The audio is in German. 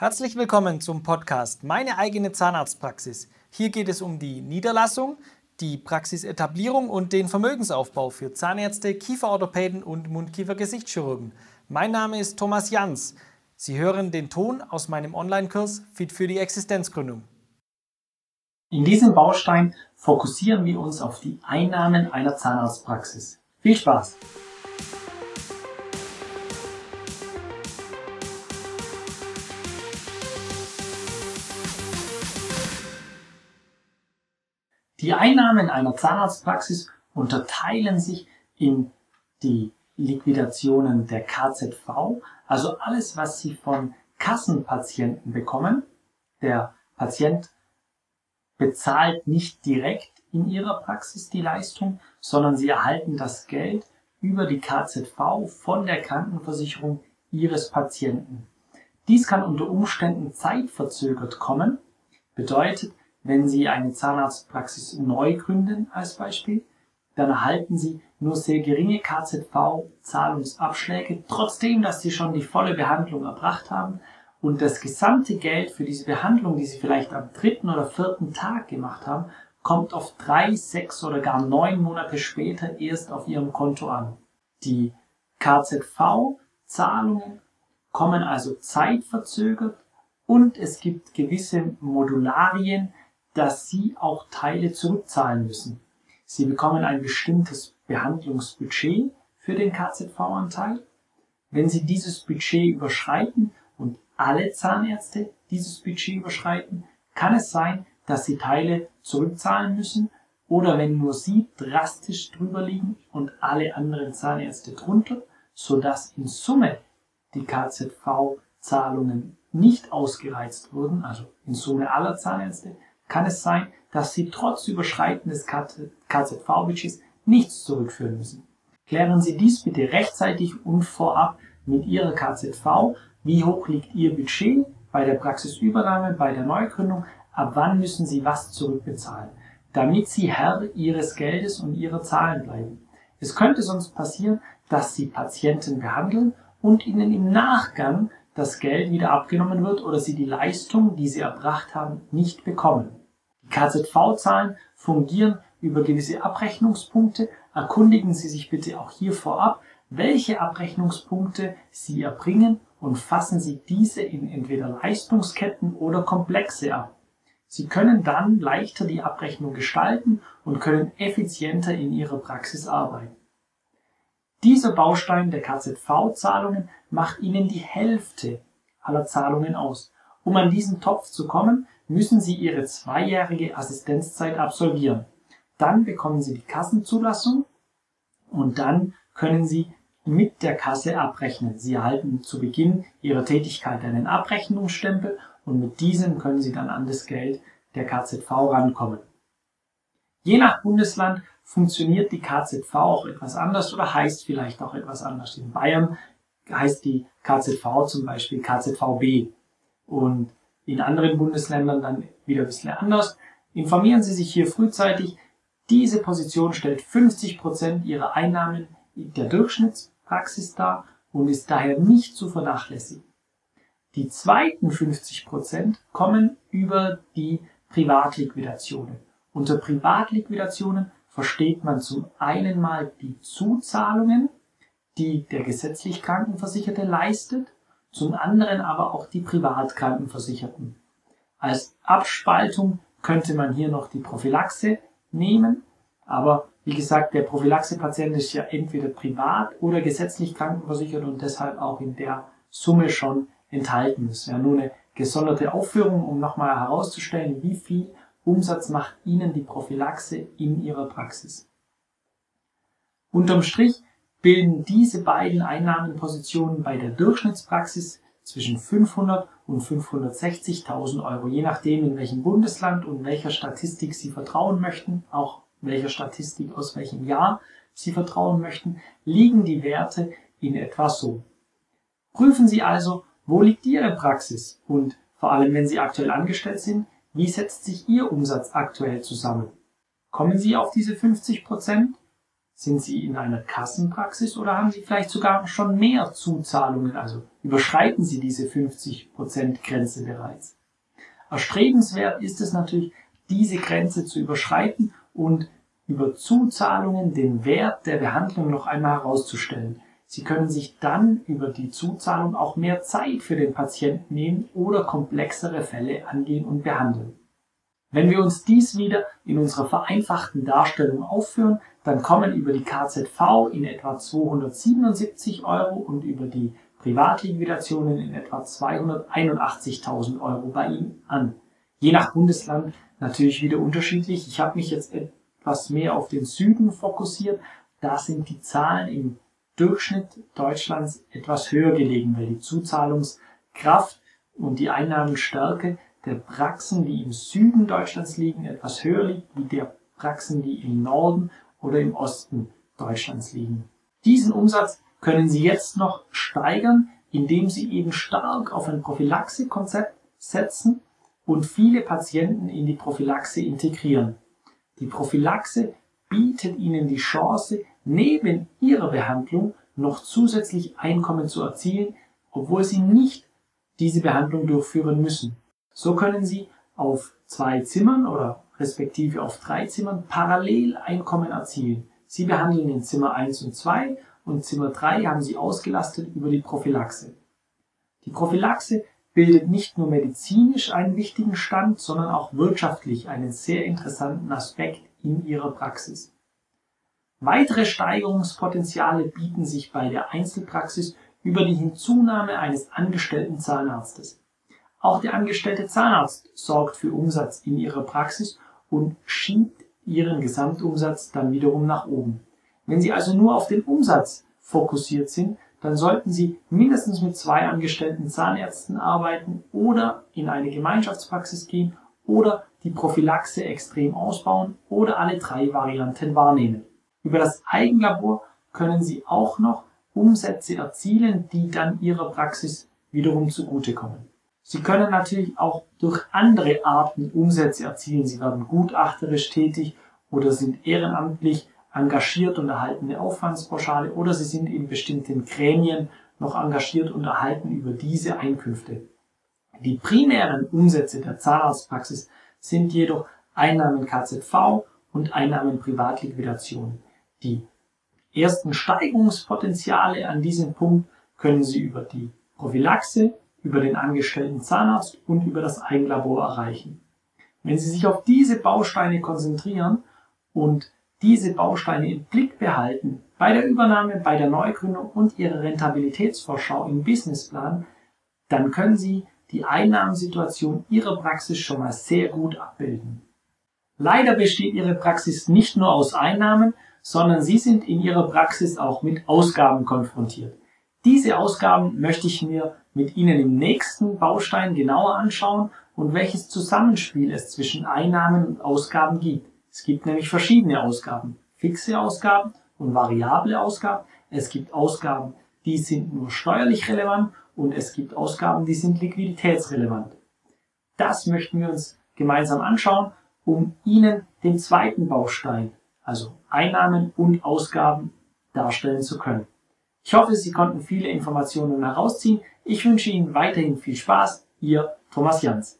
Herzlich willkommen zum Podcast Meine eigene Zahnarztpraxis. Hier geht es um die Niederlassung, die Praxisetablierung und den Vermögensaufbau für Zahnärzte, Kieferorthopäden und Mundkiefer-Gesichtschirurgen. Mein Name ist Thomas Jans. Sie hören den Ton aus meinem Online-Kurs Fit für die Existenzgründung. In diesem Baustein fokussieren wir uns auf die Einnahmen einer Zahnarztpraxis. Viel Spaß! Die Einnahmen einer Zahnarztpraxis unterteilen sich in die Liquidationen der KZV, also alles, was Sie von Kassenpatienten bekommen. Der Patient bezahlt nicht direkt in Ihrer Praxis die Leistung, sondern Sie erhalten das Geld über die KZV von der Krankenversicherung Ihres Patienten. Dies kann unter Umständen zeitverzögert kommen, bedeutet, wenn Sie eine Zahnarztpraxis neu gründen als Beispiel, dann erhalten Sie nur sehr geringe KZV-Zahlungsabschläge, trotzdem, dass Sie schon die volle Behandlung erbracht haben und das gesamte Geld für diese Behandlung, die Sie vielleicht am dritten oder vierten Tag gemacht haben, kommt auf drei, sechs oder gar neun Monate später erst auf Ihrem Konto an. Die KZV-Zahlungen kommen also zeitverzögert und es gibt gewisse Modularien, dass Sie auch Teile zurückzahlen müssen. Sie bekommen ein bestimmtes Behandlungsbudget für den KZV-Anteil. Wenn Sie dieses Budget überschreiten und alle Zahnärzte dieses Budget überschreiten, kann es sein, dass Sie Teile zurückzahlen müssen oder wenn nur Sie drastisch drüber liegen und alle anderen Zahnärzte drunter, sodass in Summe die KZV-Zahlungen nicht ausgereizt wurden, also in Summe aller Zahnärzte, kann es sein, dass Sie trotz Überschreiten des KZV-Budgets nichts zurückführen müssen. Klären Sie dies bitte rechtzeitig und vorab mit Ihrer KZV, wie hoch liegt Ihr Budget bei der Praxisübernahme, bei der Neugründung, ab wann müssen Sie was zurückbezahlen, damit Sie Herr Ihres Geldes und Ihrer Zahlen bleiben. Es könnte sonst passieren, dass Sie Patienten behandeln und Ihnen im Nachgang das Geld wieder abgenommen wird oder Sie die Leistung, die Sie erbracht haben, nicht bekommen. KZV-Zahlen fungieren über gewisse Abrechnungspunkte. Erkundigen Sie sich bitte auch hier vorab, welche Abrechnungspunkte Sie erbringen und fassen Sie diese in entweder Leistungsketten oder Komplexe ab. Sie können dann leichter die Abrechnung gestalten und können effizienter in Ihrer Praxis arbeiten. Dieser Baustein der KZV-Zahlungen macht Ihnen die Hälfte aller Zahlungen aus. Um an diesen Topf zu kommen, müssen Sie Ihre zweijährige Assistenzzeit absolvieren. Dann bekommen Sie die Kassenzulassung und dann können Sie mit der Kasse abrechnen. Sie erhalten zu Beginn Ihrer Tätigkeit einen Abrechnungsstempel und mit diesem können Sie dann an das Geld der KZV rankommen. Je nach Bundesland funktioniert die KZV auch etwas anders oder heißt vielleicht auch etwas anders. In Bayern heißt die KZV zum Beispiel KZVB und in anderen Bundesländern dann wieder ein bisschen anders. Informieren Sie sich hier frühzeitig. Diese Position stellt 50 Prozent Ihrer Einnahmen der Durchschnittspraxis dar und ist daher nicht zu vernachlässigen. Die zweiten 50 Prozent kommen über die Privatliquidationen. Unter Privatliquidationen versteht man zum einen mal die Zuzahlungen, die der gesetzlich Krankenversicherte leistet, zum anderen aber auch die Privatkrankenversicherten. Als Abspaltung könnte man hier noch die Prophylaxe nehmen, aber wie gesagt, der Prophylaxe-Patient ist ja entweder privat oder gesetzlich krankenversichert und deshalb auch in der Summe schon enthalten. Ist ja nur eine gesonderte Aufführung, um nochmal herauszustellen, wie viel Umsatz macht Ihnen die Prophylaxe in Ihrer Praxis. Unterm Strich bilden diese beiden Einnahmenpositionen bei der Durchschnittspraxis zwischen 500 und 560.000 Euro, je nachdem in welchem Bundesland und welcher Statistik Sie vertrauen möchten, auch welcher Statistik aus welchem Jahr Sie vertrauen möchten, liegen die Werte in etwa so. Prüfen Sie also, wo liegt Ihre Praxis und vor allem, wenn Sie aktuell angestellt sind, wie setzt sich Ihr Umsatz aktuell zusammen? Kommen Sie auf diese 50 Prozent? Sind Sie in einer Kassenpraxis oder haben Sie vielleicht sogar schon mehr Zuzahlungen, also überschreiten Sie diese 50% Grenze bereits? Erstrebenswert ist es natürlich, diese Grenze zu überschreiten und über Zuzahlungen den Wert der Behandlung noch einmal herauszustellen. Sie können sich dann über die Zuzahlung auch mehr Zeit für den Patienten nehmen oder komplexere Fälle angehen und behandeln. Wenn wir uns dies wieder in unserer vereinfachten Darstellung aufführen, dann kommen über die KZV in etwa 277 Euro und über die Privatliquidationen in etwa 281.000 Euro bei Ihnen an. Je nach Bundesland natürlich wieder unterschiedlich. Ich habe mich jetzt etwas mehr auf den Süden fokussiert. Da sind die Zahlen im Durchschnitt Deutschlands etwas höher gelegen, weil die Zuzahlungskraft und die Einnahmenstärke der Praxen, die im Süden Deutschlands liegen, etwas höher liegt wie der Praxen, die im Norden oder im Osten Deutschlands liegen. Diesen Umsatz können Sie jetzt noch steigern, indem Sie eben stark auf ein Prophylaxe-Konzept setzen und viele Patienten in die Prophylaxe integrieren. Die Prophylaxe bietet Ihnen die Chance, neben Ihrer Behandlung noch zusätzlich Einkommen zu erzielen, obwohl Sie nicht diese Behandlung durchführen müssen. So können Sie auf zwei Zimmern oder respektive auf drei Zimmern parallel Einkommen erzielen. Sie behandeln in Zimmer 1 und 2 und Zimmer 3 haben Sie ausgelastet über die Prophylaxe. Die Prophylaxe bildet nicht nur medizinisch einen wichtigen Stand, sondern auch wirtschaftlich einen sehr interessanten Aspekt in Ihrer Praxis. Weitere Steigerungspotenziale bieten sich bei der Einzelpraxis über die Hinzunahme eines angestellten Zahnarztes. Auch der angestellte Zahnarzt sorgt für Umsatz in ihrer Praxis und schiebt ihren Gesamtumsatz dann wiederum nach oben. Wenn Sie also nur auf den Umsatz fokussiert sind, dann sollten Sie mindestens mit zwei angestellten Zahnärzten arbeiten oder in eine Gemeinschaftspraxis gehen oder die Prophylaxe extrem ausbauen oder alle drei Varianten wahrnehmen. Über das Eigenlabor können Sie auch noch Umsätze erzielen, die dann Ihrer Praxis wiederum zugutekommen. Sie können natürlich auch durch andere Arten Umsätze erzielen. Sie werden gutachterisch tätig oder sind ehrenamtlich engagiert und erhalten eine Aufwandspauschale oder sie sind in bestimmten Gremien noch engagiert und erhalten über diese Einkünfte. Die primären Umsätze der Zahnarztpraxis sind jedoch Einnahmen KZV und Einnahmen Privatliquidation. Die ersten Steigerungspotenziale an diesem Punkt können Sie über die Prophylaxe, über den angestellten Zahnarzt und über das Eigenlabor erreichen. Wenn Sie sich auf diese Bausteine konzentrieren und diese Bausteine im Blick behalten, bei der Übernahme, bei der Neugründung und Ihrer Rentabilitätsvorschau im Businessplan, dann können Sie die Einnahmensituation Ihrer Praxis schon mal sehr gut abbilden. Leider besteht Ihre Praxis nicht nur aus Einnahmen, sondern Sie sind in Ihrer Praxis auch mit Ausgaben konfrontiert. Diese Ausgaben möchte ich mir mit Ihnen im nächsten Baustein genauer anschauen und welches Zusammenspiel es zwischen Einnahmen und Ausgaben gibt. Es gibt nämlich verschiedene Ausgaben. Fixe Ausgaben und variable Ausgaben. Es gibt Ausgaben, die sind nur steuerlich relevant und es gibt Ausgaben, die sind liquiditätsrelevant. Das möchten wir uns gemeinsam anschauen, um Ihnen den zweiten Baustein, also Einnahmen und Ausgaben, darstellen zu können. Ich hoffe, Sie konnten viele Informationen herausziehen. Ich wünsche Ihnen weiterhin viel Spaß. Ihr Thomas Jans.